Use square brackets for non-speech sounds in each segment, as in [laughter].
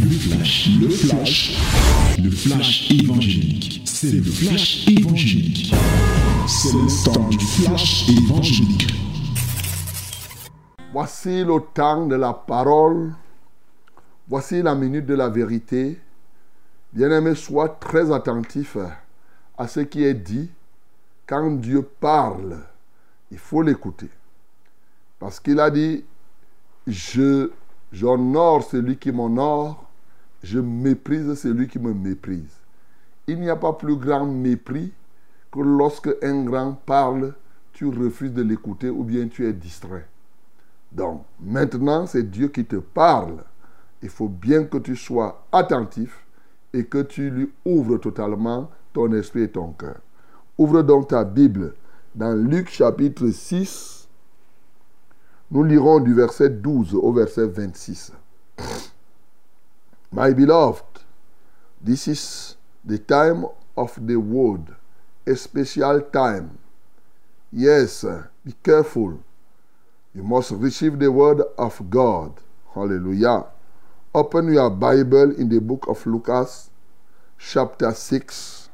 Le flash, le flash, le flash évangélique. C'est le flash évangélique. C'est le temps du flash évangélique. Voici le temps de la parole. Voici la minute de la vérité. Bien-aimé, sois très attentif à ce qui est dit. Quand Dieu parle, il faut l'écouter. Parce qu'il a dit, j'honore celui qui m'honore, je méprise celui qui me méprise. Il n'y a pas plus grand mépris que lorsque un grand parle, tu refuses de l'écouter ou bien tu es distrait. Donc, maintenant, c'est Dieu qui te parle. Il faut bien que tu sois attentif et que tu lui ouvres totalement ton esprit et ton cœur. Ouvre donc ta Bible dans Luc chapitre 6. Nous lirons du verset 12 au verset 26. My beloved, this is the time of the word, a special time. Yes, be careful. You must receive the word of God. Hallelujah. Open your Bible in the book of Lucas, chapter 6,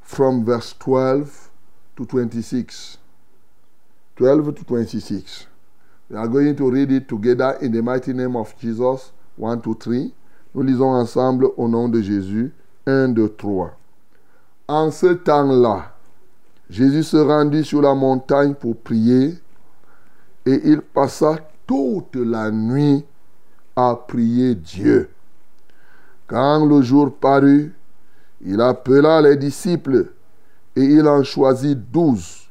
from verse 12 to 26. 12 to 26. We are going to read it together in the mighty name of Jesus. 1, 2, 3. Nous lisons ensemble au nom de Jésus. 1, 2, 3. En ce temps-là, Jésus se rendit sur la montagne pour prier et il passa toute la nuit à prier Dieu. Quand le jour parut, il appela les disciples et il en choisit douze,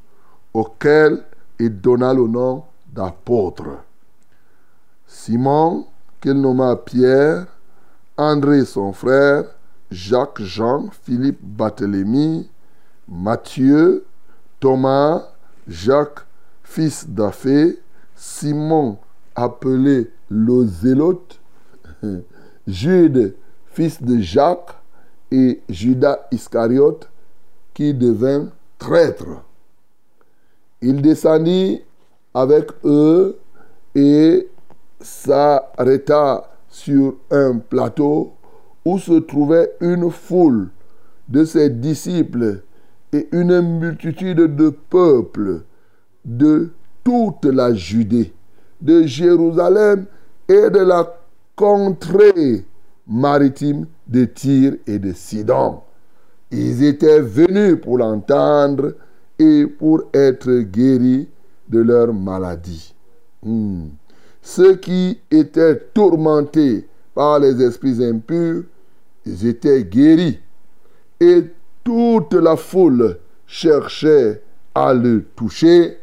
auxquels il donna le nom d'apôtres. Simon, qu'il nomma Pierre, André son frère, Jacques, Jean, Philippe, Barthélemy, Matthieu, Thomas, Jacques, fils d'Aphée, Simon, appelé le Zélote, [laughs] Jude, fils de Jacques, et Judas Iscariote, qui devint traître. Il descendit avec eux et s'arrêta sur un plateau où se trouvait une foule de ses disciples et une multitude de peuples de toute la Judée, de Jérusalem et de la contrée maritime de Tyr et de Sidon. Ils étaient venus pour l'entendre et pour être guéris de leur maladie. Hmm. Ceux qui étaient tourmentés par les esprits impurs, étaient guéris. Et toute la foule cherchait à le toucher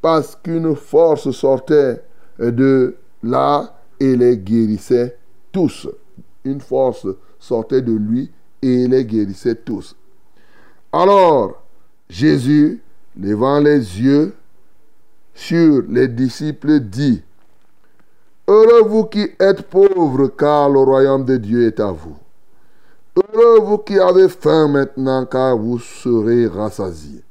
parce qu'une force sortait de là et les guérissait tous. Une force sortait de lui et les guérissait tous. Alors, Jésus, levant les yeux sur les disciples, dit, Heureux vous qui êtes pauvres, car le royaume de Dieu est à vous. Heureux vous qui avez faim maintenant, car vous serez rassasiés.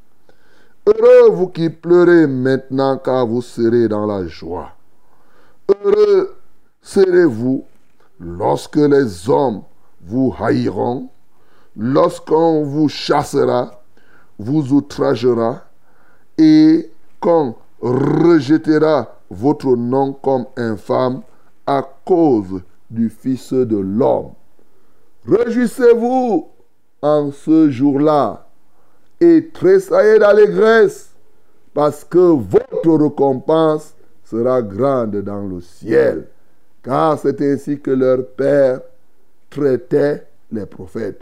Heureux vous qui pleurez maintenant, car vous serez dans la joie. Heureux serez-vous lorsque les hommes vous haïront, lorsqu'on vous chassera, vous outragera, et qu'on rejettera votre nom comme infâme à cause du Fils de l'homme. Réjouissez-vous en ce jour-là et tressaillez d'allégresse parce que votre récompense sera grande dans le ciel. Car c'est ainsi que leur Père traitait les prophètes.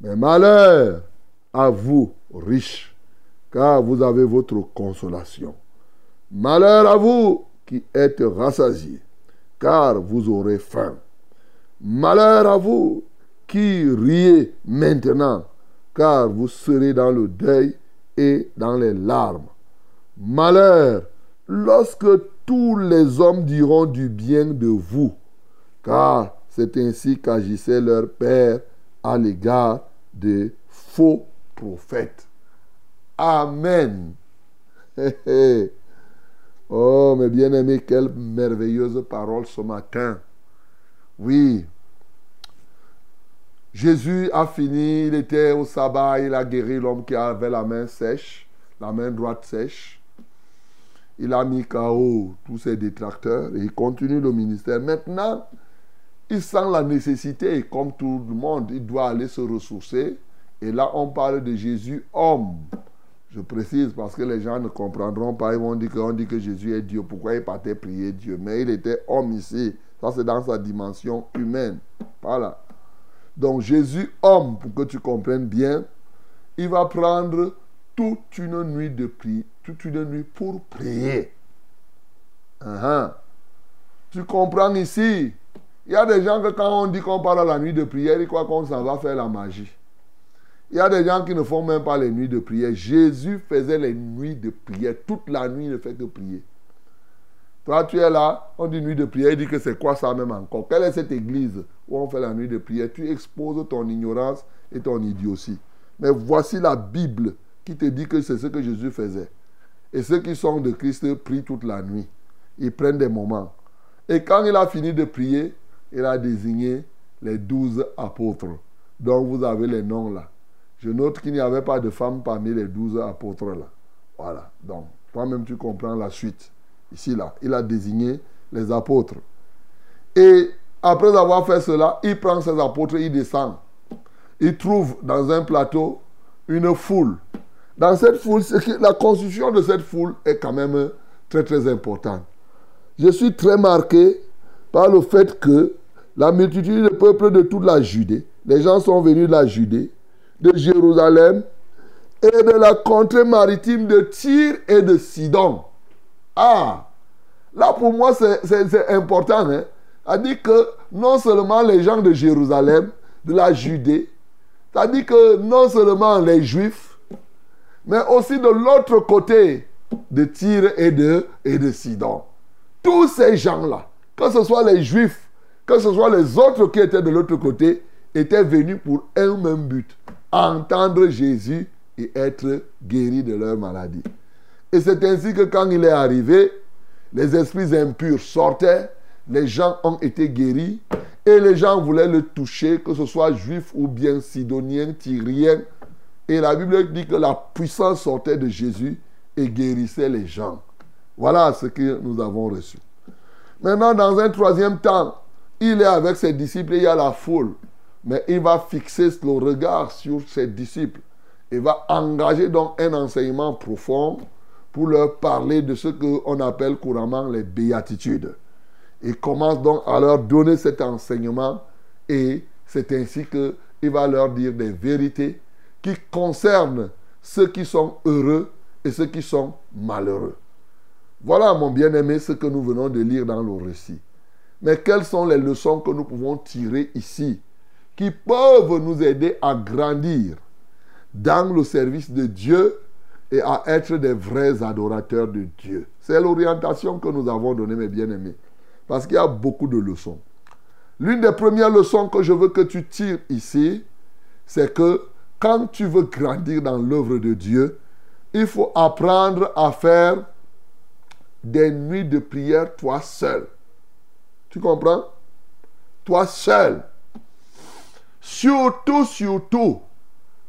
Mais malheur à vous, riches, car vous avez votre consolation. Malheur à vous qui êtes rassasiés, car vous aurez faim. Malheur à vous qui riez maintenant, car vous serez dans le deuil et dans les larmes. Malheur lorsque tous les hommes diront du bien de vous, car c'est ainsi qu'agissait leur Père à l'égard des faux prophètes. Amen. [laughs] oh, mes bien-aimés, quelle merveilleuse parole ce matin. Oui. Jésus a fini, il était au sabbat, il a guéri l'homme qui avait la main sèche, la main droite sèche. Il a mis KO tous ses détracteurs et il continue le ministère. Maintenant, il sent la nécessité, comme tout le monde, il doit aller se ressourcer. Et là, on parle de Jésus homme. Je précise parce que les gens ne comprendront pas. Ils vont dire qu'on dit que Jésus est Dieu. Pourquoi il partait prier Dieu? Mais il était homme ici. Ça, c'est dans sa dimension humaine. Voilà. Donc, Jésus, homme, pour que tu comprennes bien, il va prendre toute une nuit de prière, toute une nuit pour prier. Uh-huh. Tu comprends ici? Il y a des gens que quand on dit qu'on parle à la nuit de prière, ils croient qu'on s'en va faire la magie. Il y a des gens qui ne font même pas les nuits de prière. Jésus faisait les nuits de prière. Toute la nuit, il ne fait que prier. Toi, tu es là, on dit nuit de prière, il dit que c'est quoi ça même encore? Quelle est cette église où on fait la nuit de prière? Tu exposes ton ignorance et ton idiotie. Mais voici la Bible qui te dit que c'est ce que Jésus faisait. Et ceux qui sont de Christ prient toute la nuit. Ils prennent des moments. Et quand il a fini de prier, il a désigné les douze apôtres, dont vous avez les noms là. Je note qu'il n'y avait pas de femmes parmi les douze apôtres là. Voilà. Donc, toi-même, tu comprends la suite. Ici, là, il a désigné les apôtres. Et après avoir fait cela, il prend ses apôtres, il descend. Il trouve dans un plateau une foule. Dans cette foule, la constitution de cette foule est quand même très très importante. Je suis très marqué par le fait que la multitude de peuple de toute la Judée, les gens sont venus de la Judée, de Jérusalem et de la contrée maritime de Tyr et de Sidon. Ah, là pour moi c'est important. Hein? Dit que non seulement les gens de Jérusalem, de la Judée, dit que non seulement les Juifs, mais aussi de l'autre côté de Tyr et de, et de Sidon. Tous ces gens-là, que ce soit les Juifs, que ce soit les autres qui étaient de l'autre côté, étaient venus pour un même but, entendre Jésus et être guéris de leur maladie. Et c'est ainsi que quand il est arrivé, les esprits impurs sortaient, les gens ont été guéris, et les gens voulaient le toucher, que ce soit juif ou bien sidonien, tyrien. Et la Bible dit que la puissance sortait de Jésus et guérissait les gens. Voilà ce que nous avons reçu. Maintenant, dans un troisième temps, il est avec ses disciples et il y a la foule. Mais il va fixer le regard sur ses disciples. Il va engager donc un enseignement profond pour leur parler de ce qu'on appelle couramment les béatitudes. Il commence donc à leur donner cet enseignement et c'est ainsi qu'il va leur dire des vérités qui concernent ceux qui sont heureux et ceux qui sont malheureux. Voilà, mon bien-aimé, ce que nous venons de lire dans le récit. Mais quelles sont les leçons que nous pouvons tirer ici? Qui peuvent nous aider à grandir dans le service de Dieu et à être des vrais adorateurs de Dieu C'est l'orientation que nous avons donnée, mes bien-aimés. Parce qu'il y a beaucoup de leçons. L'une des premières leçons que je veux que tu tires ici, c'est que quand tu veux grandir dans l'œuvre de Dieu, il faut apprendre à faire des nuits de prière toi seul. Tu comprends? Toi seul. Surtout, surtout,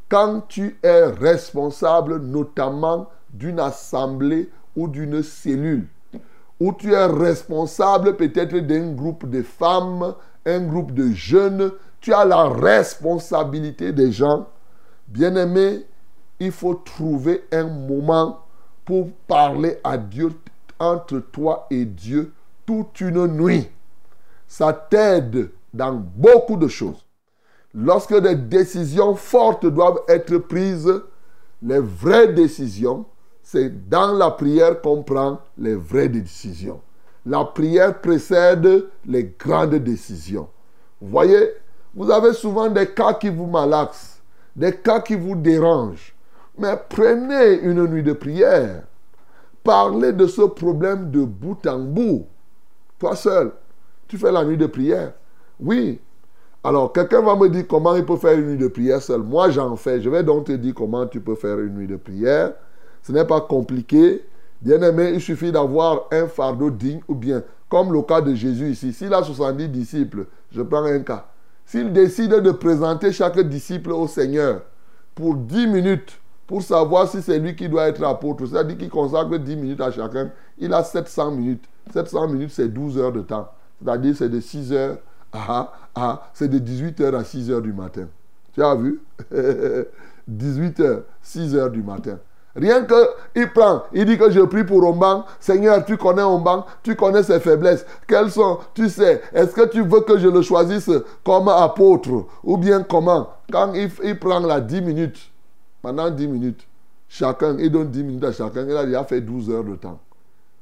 quand tu es responsable notamment d'une assemblée ou d'une cellule, où tu es responsable peut-être d'un groupe de femmes, un groupe de jeunes, tu as la responsabilité des gens. Bien-aimé, il faut trouver un moment pour parler à Dieu entre toi et Dieu toute une nuit. Ça t'aide dans beaucoup de choses. Lorsque des décisions fortes doivent être prises, les vraies décisions, c'est dans la prière qu'on prend les vraies décisions. La prière précède les grandes décisions. Vous voyez, vous avez souvent des cas qui vous malaxent, des cas qui vous dérangent. Mais prenez une nuit de prière parler de ce problème de bout en bout. Toi seul, tu fais la nuit de prière. Oui. Alors, quelqu'un va me dire comment il peut faire une nuit de prière seul. Moi, j'en fais. Je vais donc te dire comment tu peux faire une nuit de prière. Ce n'est pas compliqué. Bien aimé, il suffit d'avoir un fardeau digne ou bien comme le cas de Jésus ici. S'il a 70 disciples, je prends un cas. S'il décide de présenter chaque disciple au Seigneur pour 10 minutes, pour savoir si c'est lui qui doit être apôtre, c'est-à-dire qu'il consacre 10 minutes à chacun, il a 700 minutes. 700 minutes, c'est 12 heures de temps. C'est-à-dire c'est de 6 heures à, à c'est de 18 heures à 6 heures du matin. Tu as vu? [laughs] 18 heures, 6 heures du matin. Rien que, il prend, il dit que je prie pour Omban. Seigneur, tu connais Omban, tu connais ses faiblesses. Quelles sont, tu sais, est-ce que tu veux que je le choisisse comme apôtre ou bien comment? Quand il, il prend la 10 minutes, pendant 10 minutes, chacun, il donne 10 minutes à chacun, il a déjà fait 12 heures de temps.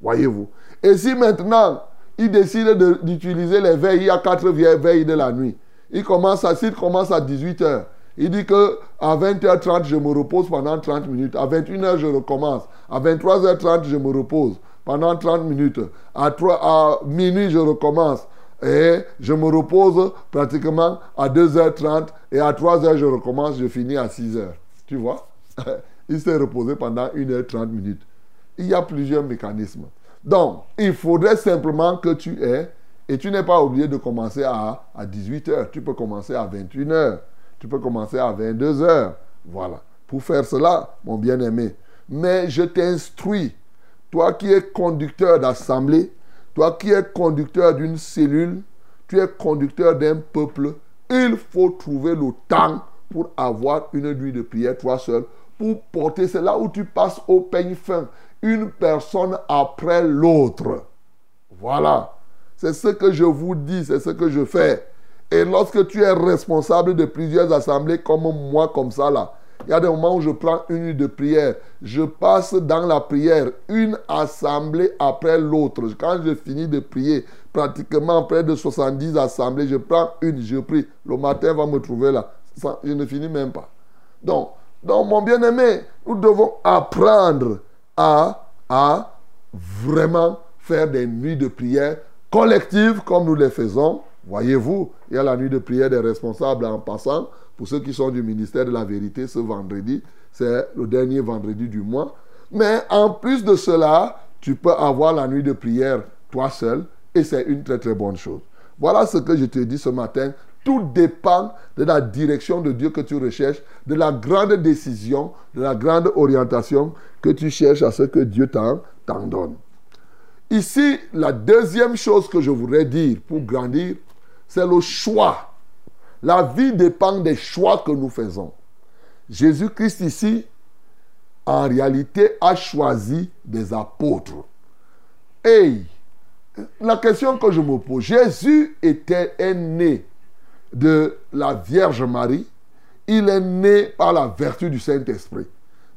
Voyez-vous Et si maintenant, il décide d'utiliser les veilles, il y a 4 veilles de la nuit. Il commence à, s'il commence à 18 heures, il dit que à 20h30, je me repose pendant 30 minutes. À 21h, je recommence. À 23h30, je me repose pendant 30 minutes. À, 3, à minuit, je recommence. Et je me repose pratiquement à 2h30. Et à 3h, je recommence. Je finis à 6h. Tu vois? [laughs] Il s'est reposé pendant 1h30 minutes. Il y a plusieurs mécanismes. Donc, il faudrait simplement que tu aies, et tu n'es pas obligé de commencer à, à 18h. Tu peux commencer à 21h. Tu peux commencer à 22 heures. Voilà. Pour faire cela, mon bien-aimé. Mais je t'instruis, toi qui es conducteur d'assemblée, toi qui es conducteur d'une cellule, tu es conducteur d'un peuple, il faut trouver le temps pour avoir une nuit de prière, toi seul, pour porter. C'est là où tu passes au peigne fin, une personne après l'autre. Voilà. C'est ce que je vous dis, c'est ce que je fais. Et lorsque tu es responsable de plusieurs assemblées comme moi, comme ça là, il y a des moments où je prends une nuit de prière. Je passe dans la prière une assemblée après l'autre. Quand je finis de prier, pratiquement près de 70 assemblées, je prends une, je prie. Le matin va me trouver là. je ne finis même pas. Donc, donc mon bien-aimé, nous devons apprendre à, à vraiment faire des nuits de prière collectives comme nous les faisons Voyez-vous, il y a la nuit de prière des responsables en passant. Pour ceux qui sont du ministère de la vérité, ce vendredi, c'est le dernier vendredi du mois. Mais en plus de cela, tu peux avoir la nuit de prière toi seul et c'est une très très bonne chose. Voilà ce que je te dis ce matin. Tout dépend de la direction de Dieu que tu recherches, de la grande décision, de la grande orientation que tu cherches à ce que Dieu t'en donne. Ici, la deuxième chose que je voudrais dire pour grandir, c'est le choix. La vie dépend des choix que nous faisons. Jésus-Christ ici, en réalité, a choisi des apôtres. Et la question que je me pose, Jésus était né de la Vierge Marie. Il est né par la vertu du Saint-Esprit.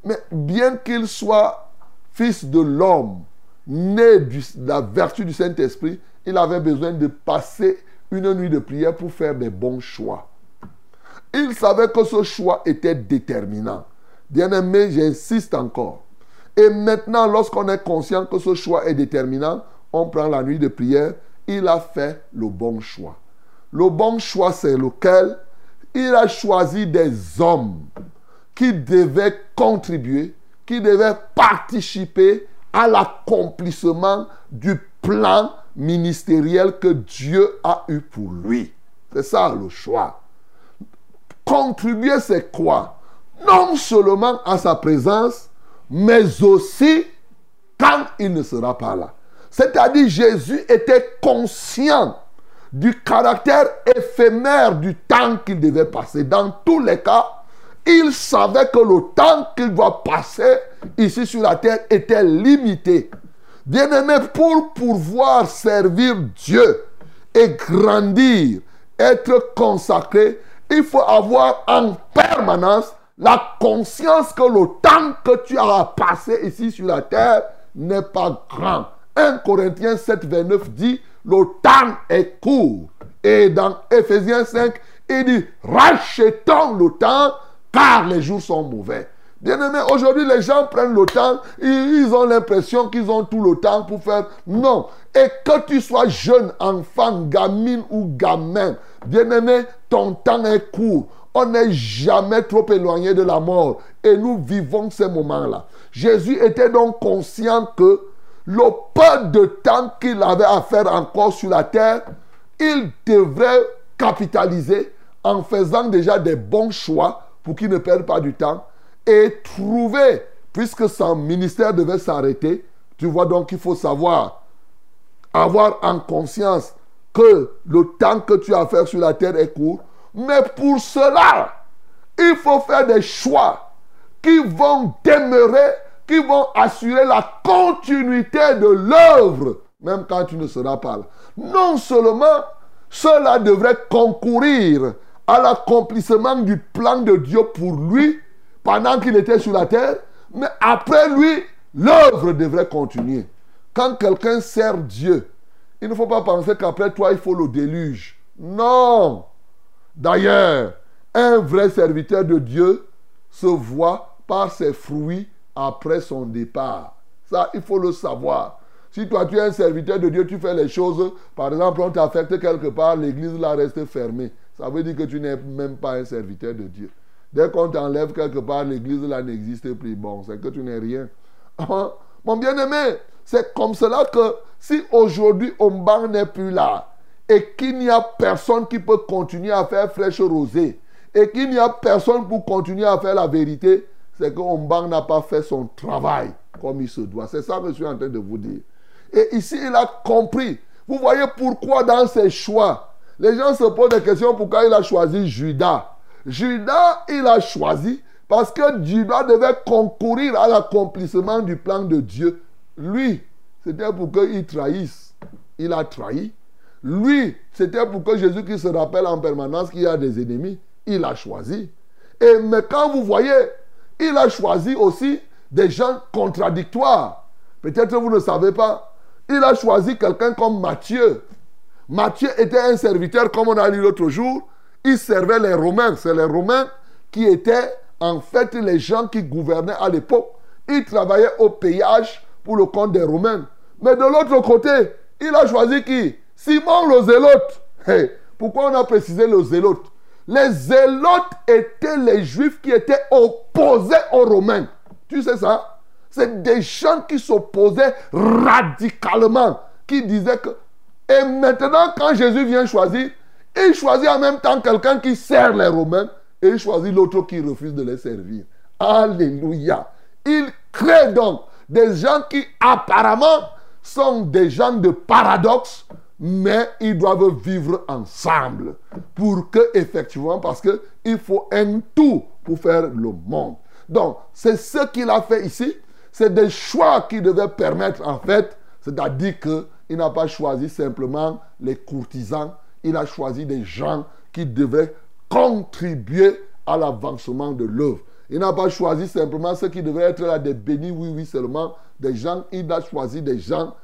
Mais bien qu'il soit fils de l'homme, né de la vertu du Saint-Esprit, il avait besoin de passer une nuit de prière pour faire des bons choix. Il savait que ce choix était déterminant. Bien-aimé, j'insiste encore. Et maintenant, lorsqu'on est conscient que ce choix est déterminant, on prend la nuit de prière. Il a fait le bon choix. Le bon choix, c'est lequel? Il a choisi des hommes qui devaient contribuer, qui devaient participer à l'accomplissement du plan ministériel que Dieu a eu pour lui. C'est ça le choix. Contribuer, c'est quoi? Non seulement à sa présence, mais aussi quand il ne sera pas là. C'est-à-dire Jésus était conscient du caractère éphémère du temps qu'il devait passer. Dans tous les cas, il savait que le temps qu'il doit passer ici sur la terre était limité. Bien-aimé, pour pouvoir servir Dieu et grandir, être consacré, il faut avoir en permanence la conscience que le temps que tu as passé ici sur la terre n'est pas grand. 1 Corinthiens 7, 29 dit, le temps est court. Et dans Ephésiens 5, il dit, rachetons le temps car les jours sont mauvais. Bien-aimé, aujourd'hui, les gens prennent le temps, ils ont l'impression qu'ils ont tout le temps pour faire. Non. Et que tu sois jeune, enfant, gamine ou gamin, bien-aimé, ton temps est court. On n'est jamais trop éloigné de la mort. Et nous vivons ces moments-là. Jésus était donc conscient que le peu de temps qu'il avait à faire encore sur la terre, il devrait capitaliser en faisant déjà des bons choix pour qu'il ne perde pas du temps et trouver, puisque son ministère devait s'arrêter, tu vois donc qu'il faut savoir, avoir en conscience que le temps que tu as à faire sur la terre est court. Mais pour cela, il faut faire des choix qui vont demeurer, qui vont assurer la continuité de l'œuvre, même quand tu ne seras pas là. Non seulement cela devrait concourir à l'accomplissement du plan de Dieu pour lui pendant qu'il était sur la terre, mais après lui, l'œuvre devrait continuer. Quand quelqu'un sert Dieu, il ne faut pas penser qu'après toi, il faut le déluge. Non. D'ailleurs, un vrai serviteur de Dieu se voit par ses fruits après son départ. Ça, il faut le savoir. Si toi, tu es un serviteur de Dieu, tu fais les choses, par exemple, on t'affecte quelque part, l'église là reste fermée. Ça veut dire que tu n'es même pas un serviteur de Dieu. Dès qu'on t'enlève quelque part, l'église là n'existe plus. Bon, c'est que tu n'es rien. Ah, mon bien-aimé, c'est comme cela que si aujourd'hui Omban n'est plus là et qu'il n'y a personne qui peut continuer à faire fraîche rosée et qu'il n'y a personne pour continuer à faire la vérité, c'est que n'a pas fait son travail comme il se doit. C'est ça que je suis en train de vous dire. Et ici, il a compris. Vous voyez pourquoi dans ses choix, les gens se posent des questions pourquoi il a choisi Judas. Judas, il a choisi parce que Judas devait concourir à l'accomplissement du plan de Dieu. Lui, c'était pour qu'il trahisse. Il a trahi. Lui, c'était pour que Jésus-Christ se rappelle en permanence qu'il y a des ennemis. Il a choisi. Et mais quand vous voyez, il a choisi aussi des gens contradictoires. Peut-être vous ne savez pas. Il a choisi quelqu'un comme Matthieu. Matthieu était un serviteur, comme on a lu l'autre jour. Il servait les Romains. C'est les Romains qui étaient en fait les gens qui gouvernaient à l'époque. Il travaillait au payage pour le compte des Romains. Mais de l'autre côté, il a choisi qui? Simon le zélote. pourquoi on a précisé le zélote? Les zélotes étaient les juifs qui étaient opposés aux Romains. Tu sais ça? C'est des gens qui s'opposaient radicalement, qui disaient que... Et maintenant, quand Jésus vient choisir, il choisit en même temps quelqu'un qui sert les Romains et il choisit l'autre qui refuse de les servir. Alléluia. Il crée donc des gens qui apparemment sont des gens de paradoxe, mais ils doivent vivre ensemble pour que effectivement parce que il faut un tout pour faire le monde. Donc, c'est ce qu'il a fait ici, c'est des choix qui devaient permettre en fait, c'est-à-dire qu'il n'a pas choisi simplement les courtisans, il a choisi des gens qui devaient contribuer à l'avancement de l'œuvre. Il n'a pas choisi simplement ceux qui devaient être là des bénis, oui, oui, seulement des gens. Il a choisi des gens.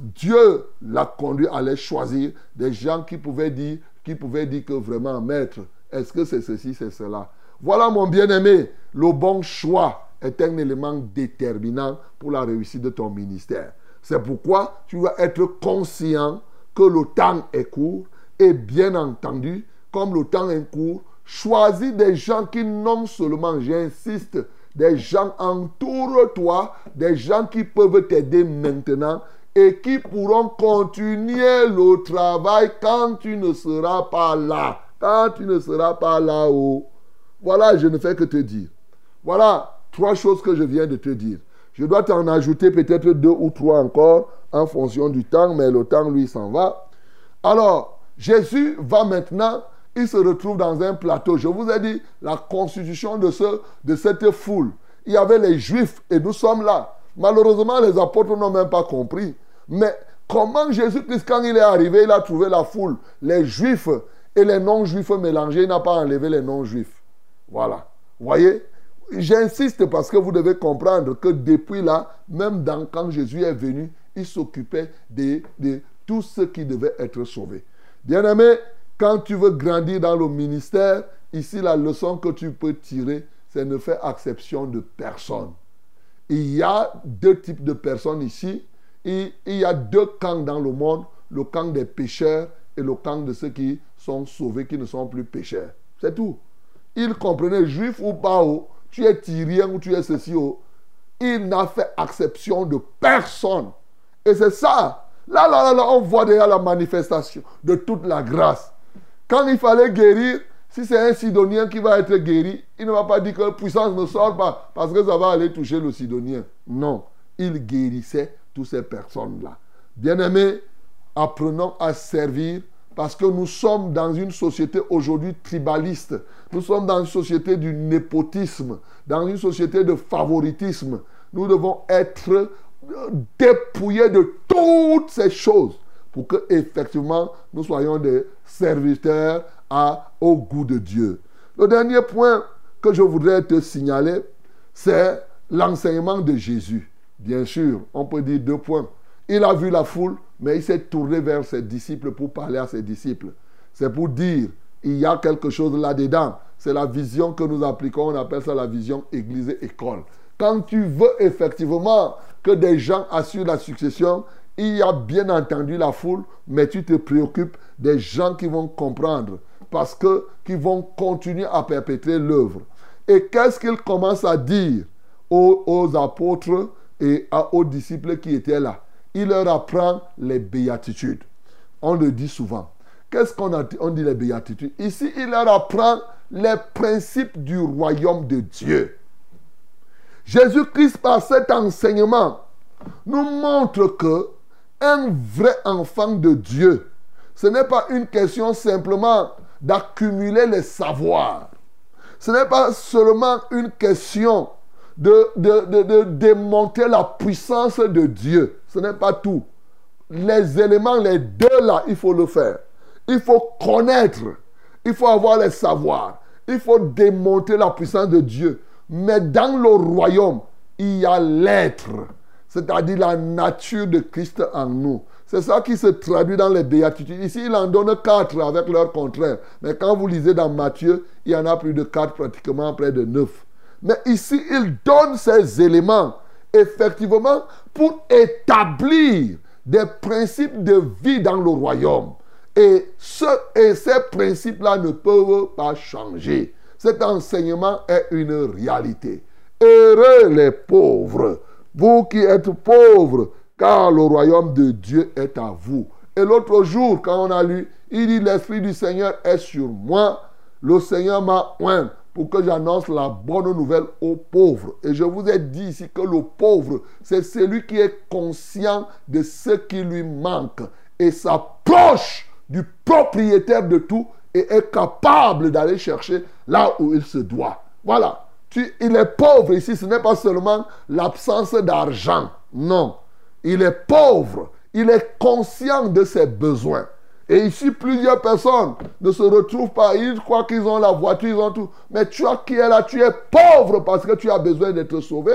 Dieu l'a conduit à les choisir. Des gens qui pouvaient dire, qui pouvaient dire que vraiment, maître, est-ce que c'est ceci, c'est cela? Voilà, mon bien-aimé, le bon choix est un élément déterminant pour la réussite de ton ministère. C'est pourquoi tu dois être conscient que le temps est court et bien entendu, comme le temps est court, Choisis des gens qui non seulement, j'insiste, des gens entoure-toi, des gens qui peuvent t'aider maintenant et qui pourront continuer le travail quand tu ne seras pas là. Quand tu ne seras pas là-haut. Voilà, je ne fais que te dire. Voilà trois choses que je viens de te dire. Je dois t'en ajouter peut-être deux ou trois encore en fonction du temps, mais le temps, lui, s'en va. Alors, Jésus va maintenant il se retrouve dans un plateau. Je vous ai dit la constitution de, ce, de cette foule. Il y avait les juifs et nous sommes là. Malheureusement, les apôtres n'ont même pas compris. Mais comment Jésus-Christ, quand il est arrivé, il a trouvé la foule, les juifs et les non-juifs mélangés, il n'a pas enlevé les non-juifs. Voilà. Voyez J'insiste parce que vous devez comprendre que depuis là, même quand Jésus est venu, il s'occupait de, de tout ce qui devait être sauvé. Bien-aimés, quand tu veux grandir dans le ministère, ici la leçon que tu peux tirer, c'est ne faire exception de personne. Il y a deux types de personnes ici. Il y a deux camps dans le monde, le camp des pécheurs et le camp de ceux qui sont sauvés, qui ne sont plus pécheurs. C'est tout. Il comprenait, juif ou pas, oh, tu es tyrien ou tu es ceci. Oh. Il n'a fait exception de personne. Et c'est ça. Là, là, là, là, on voit déjà la manifestation de toute la grâce. Quand il fallait guérir, si c'est un Sidonien qui va être guéri, il ne va pas dire que la puissance ne sort pas parce que ça va aller toucher le Sidonien. Non, il guérissait toutes ces personnes-là. Bien-aimés, apprenons à servir parce que nous sommes dans une société aujourd'hui tribaliste. Nous sommes dans une société du népotisme, dans une société de favoritisme. Nous devons être dépouillés de toutes ces choses pour que effectivement nous soyons des serviteurs au goût de Dieu. Le dernier point que je voudrais te signaler, c'est l'enseignement de Jésus. Bien sûr, on peut dire deux points. Il a vu la foule, mais il s'est tourné vers ses disciples pour parler à ses disciples. C'est pour dire, il y a quelque chose là-dedans. C'est la vision que nous appliquons, on appelle ça la vision église-école. Quand tu veux effectivement que des gens assurent la succession, il y a bien entendu la foule, mais tu te préoccupes des gens qui vont comprendre, parce que qui vont continuer à perpétrer l'œuvre. Et qu'est-ce qu'il commence à dire aux, aux apôtres et aux disciples qui étaient là il leur apprend les béatitudes. On le dit souvent. Qu'est-ce qu'on on dit les béatitudes Ici, il leur apprend les principes du royaume de Dieu. Jésus-Christ, par cet enseignement, nous montre que un vrai enfant de Dieu, ce n'est pas une question simplement d'accumuler les savoirs. Ce n'est pas seulement une question de, de, de, démontrer la puissance de Dieu. Ce n'est pas tout. Les éléments, les deux là, il faut le faire. Il faut connaître. Il faut avoir les savoirs. Il faut démontrer la puissance de Dieu. Mais dans le royaume, il y a l'être, c'est-à-dire la nature de Christ en nous. C'est ça qui se traduit dans les béatitudes. Ici, il en donne quatre avec leur contraire. Mais quand vous lisez dans Matthieu, il y en a plus de quatre, pratiquement près de neuf. Mais ici, il donne ces éléments, effectivement, pour établir des principes de vie dans le royaume. Et, ce, et ces principes-là ne peuvent pas changer. Cet enseignement est une réalité. Heureux les pauvres, vous qui êtes pauvres, car le royaume de Dieu est à vous. Et l'autre jour, quand on a lu, il dit, l'Esprit du Seigneur est sur moi. Le Seigneur m'a oint pour que j'annonce la bonne nouvelle aux pauvres. Et je vous ai dit ici que le pauvre, c'est celui qui est conscient de ce qui lui manque et s'approche du propriétaire de tout et est capable d'aller chercher là où il se doit. Voilà. Il est pauvre ici, ce n'est pas seulement l'absence d'argent. Non. Il est pauvre. Il est conscient de ses besoins. Et ici, plusieurs personnes ne se retrouvent pas. Ils croient qu'ils ont la voiture, ils ont tout. Mais tu as qui est là, tu es pauvre parce que tu as besoin d'être sauvé.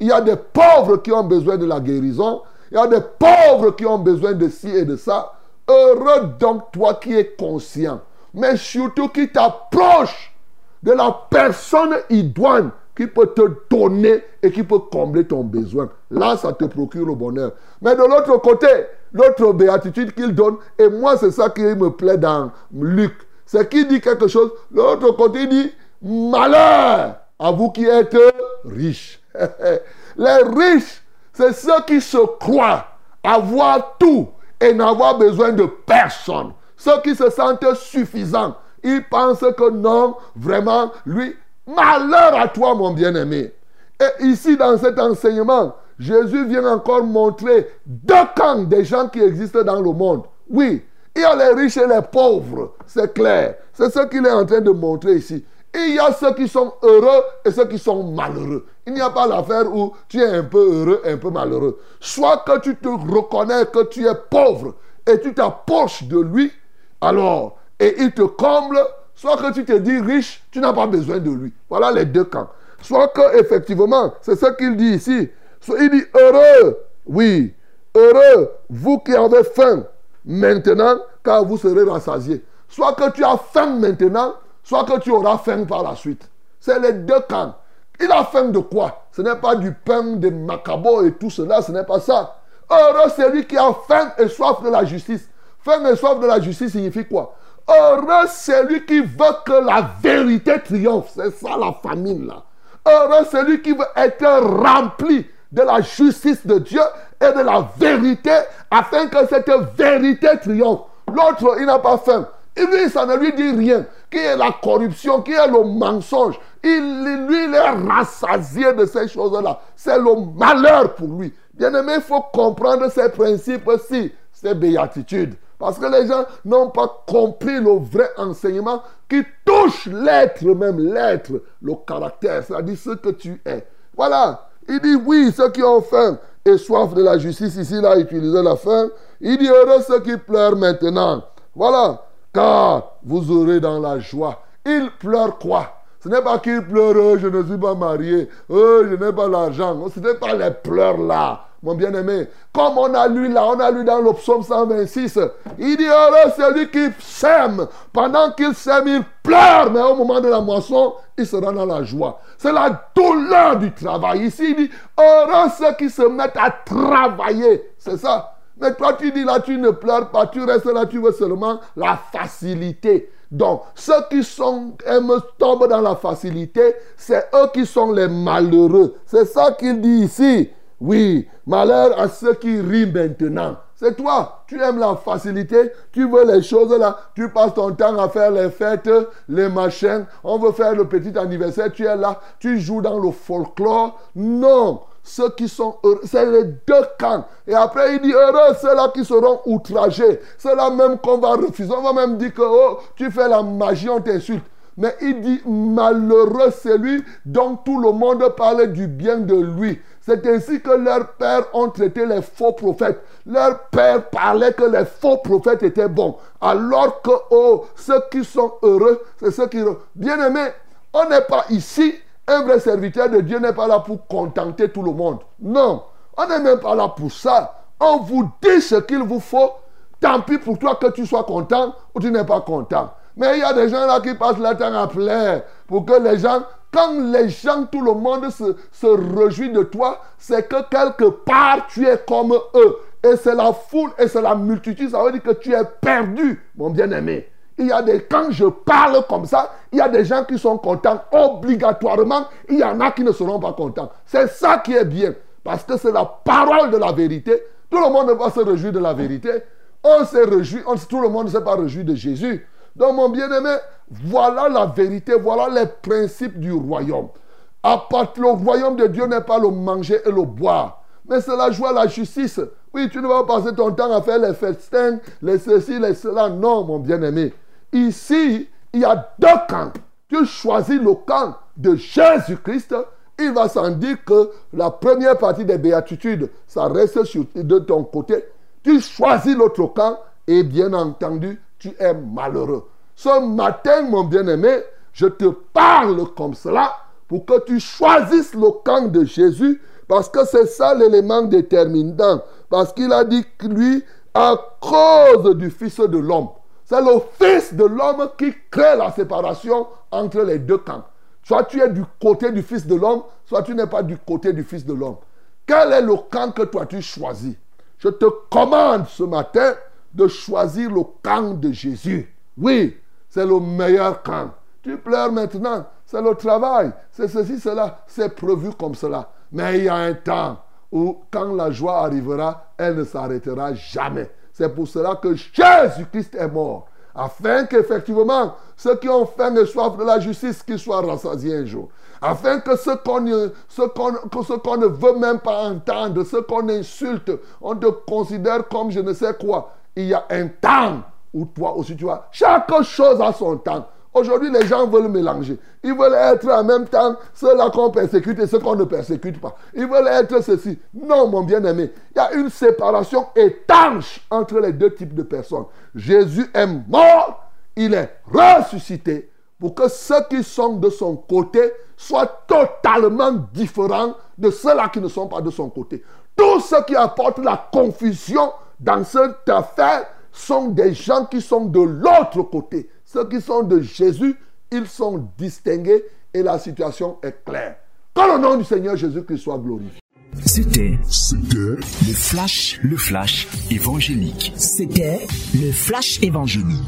Il y a des pauvres qui ont besoin de la guérison. Il y a des pauvres qui ont besoin de ci et de ça. Heureux donc toi qui es conscient. Mais surtout qui t'approche de la personne idoine qui peut te donner et qui peut combler ton besoin. Là, ça te procure le bonheur. Mais de l'autre côté, l'autre béatitude qu'il donne, et moi, c'est ça qui me plaît dans Luc, c'est qu'il dit quelque chose. L'autre côté, il dit Malheur à vous qui êtes riches. [laughs] Les riches, c'est ceux qui se croient avoir tout et n'avoir besoin de personne. Ceux qui se sentent suffisants. Ils pensent que non, vraiment, lui, malheur à toi, mon bien-aimé. Et ici, dans cet enseignement, Jésus vient encore montrer deux camps des gens qui existent dans le monde. Oui, il y a les riches et les pauvres, c'est clair. C'est ce qu'il est en train de montrer ici. il y a ceux qui sont heureux et ceux qui sont malheureux. Il n'y a pas l'affaire où tu es un peu heureux, un peu malheureux. Soit que tu te reconnais que tu es pauvre et tu t'approches de lui, alors, et il te comble, soit que tu te dis riche, tu n'as pas besoin de lui. Voilà les deux camps. Soit que, effectivement, c'est ce qu'il dit ici, il dit heureux, oui, heureux, vous qui avez faim maintenant, car vous serez rassasiés. Soit que tu as faim maintenant, soit que tu auras faim par la suite. C'est les deux camps. Il a faim de quoi? Ce n'est pas du pain de macabo et tout cela, ce n'est pas ça. Heureux celui qui a faim et soif de la justice. Faim et soif de la justice signifie quoi? Heureux celui qui veut que la vérité triomphe. C'est ça la famine là. Heureux celui qui veut être rempli de la justice de Dieu et de la vérité afin que cette vérité triomphe. L'autre, il n'a pas faim. Et lui, ça ne lui dit rien. Qui est la corruption, qui est le mensonge? Il, lui, il est rassasié de ces choses-là. C'est le malheur pour lui. Bien aimé, il faut comprendre ces principes-ci, ces béatitudes. Parce que les gens n'ont pas compris le vrai enseignement qui touche l'être même, l'être, le caractère, c'est-à-dire ce que tu es. Voilà. Il dit oui, ceux qui ont faim et soif de la justice, ici, il a utilisé la faim. Il dit heureux ceux qui pleurent maintenant. Voilà. Car vous aurez dans la joie. Il pleure quoi? Ce n'est pas qu'il pleure, oh, je ne suis pas marié, oh, je n'ai pas l'argent. Ce n'est pas les pleurs là mon bien-aimé. Comme on a lu là, on a lu dans le psaume 126, il dit heureux celui qui sème. Pendant qu'il sème, il pleure, mais au moment de la moisson, il sera dans la joie. C'est la douleur du travail. Ici, il dit heureux ceux qui se mettent à travailler. C'est ça. Mais toi, tu dis là, tu ne pleures pas, tu restes là, tu veux seulement la facilité. Donc, ceux qui sont, aiment, tombent dans la facilité, c'est eux qui sont les malheureux. C'est ça qu'il dit ici. Oui, malheur à ceux qui rient maintenant. C'est toi. Tu aimes la facilité. Tu veux les choses là. Tu passes ton temps à faire les fêtes, les machins. On veut faire le petit anniversaire. Tu es là. Tu joues dans le folklore. Non. Ceux qui sont heureux, c'est les deux camps. Et après, il dit heureux ceux-là qui seront outragés. Ceux-là même qu'on va refuser. On va même dire que oh, tu fais la magie, on t'insulte. Mais il dit malheureux celui dont tout le monde parle du bien de lui. C'est ainsi que leurs pères ont traité les faux prophètes. Leurs pères parlaient que les faux prophètes étaient bons. Alors que oh, ceux qui sont heureux, c'est ceux qui... Bien aimés, on n'est pas ici. Un vrai serviteur de Dieu n'est pas là pour contenter tout le monde. Non, on n'est même pas là pour ça. On vous dit ce qu'il vous faut. Tant pis pour toi que tu sois content ou tu n'es pas content. Mais il y a des gens là qui passent leur temps à plaire pour que les gens quand les gens, tout le monde se, se réjouit de toi, c'est que quelque part tu es comme eux. Et c'est la foule et c'est la multitude. Ça veut dire que tu es perdu, mon bien-aimé. Il y a des, quand je parle comme ça, il y a des gens qui sont contents obligatoirement. Il y en a qui ne seront pas contents. C'est ça qui est bien. Parce que c'est la parole de la vérité. Tout le monde va se réjouir de la vérité. On s'est réjoui, tout le monde ne s'est pas réjoui de Jésus. Donc, mon bien-aimé, voilà la vérité, voilà les principes du royaume. le royaume de Dieu n'est pas le manger et le boire, mais c'est la joie, la justice. Oui, tu ne vas pas passer ton temps à faire les festins, les ceci, les cela. Non, mon bien-aimé. Ici, il y a deux camps. Tu choisis le camp de Jésus-Christ. Il va sans dire que la première partie des béatitudes, ça reste de ton côté. Tu choisis l'autre camp et bien entendu, tu es malheureux. Ce matin, mon bien-aimé, je te parle comme cela pour que tu choisisses le camp de Jésus parce que c'est ça l'élément déterminant. Parce qu'il a dit lui, à cause du Fils de l'homme, c'est le Fils de l'homme qui crée la séparation entre les deux camps. Soit tu es du côté du Fils de l'homme, soit tu n'es pas du côté du Fils de l'homme. Quel est le camp que toi tu choisis? Je te commande ce matin de choisir le camp de Jésus. Oui, c'est le meilleur camp. Tu pleures maintenant, c'est le travail, c'est ceci, cela, c'est prévu comme cela. Mais il y a un temps où, quand la joie arrivera, elle ne s'arrêtera jamais. C'est pour cela que Jésus-Christ est mort. Afin qu'effectivement, ceux qui ont faim et soif de la justice, qu'ils soient rassasiés un jour. Afin que ce qu'on ne veut même pas entendre, ce qu'on insulte, on te considère comme je ne sais quoi, il y a un temps où toi aussi tu vois. Chaque chose a son temps. Aujourd'hui, les gens veulent mélanger. Ils veulent être en même temps ceux-là qu'on persécute et ceux qu'on ne persécute pas. Ils veulent être ceci. Non, mon bien-aimé. Il y a une séparation étanche entre les deux types de personnes. Jésus est mort, il est ressuscité pour que ceux qui sont de son côté soient totalement différents de ceux-là qui ne sont pas de son côté. Tout ce qui apporte la confusion dans cette affaire sont des gens qui sont de l'autre côté. Ceux qui sont de Jésus, ils sont distingués et la situation est claire. Que le nom du Seigneur Jésus-Christ soit glorifié. C'était le flash, le flash évangélique. C'était le flash évangélique.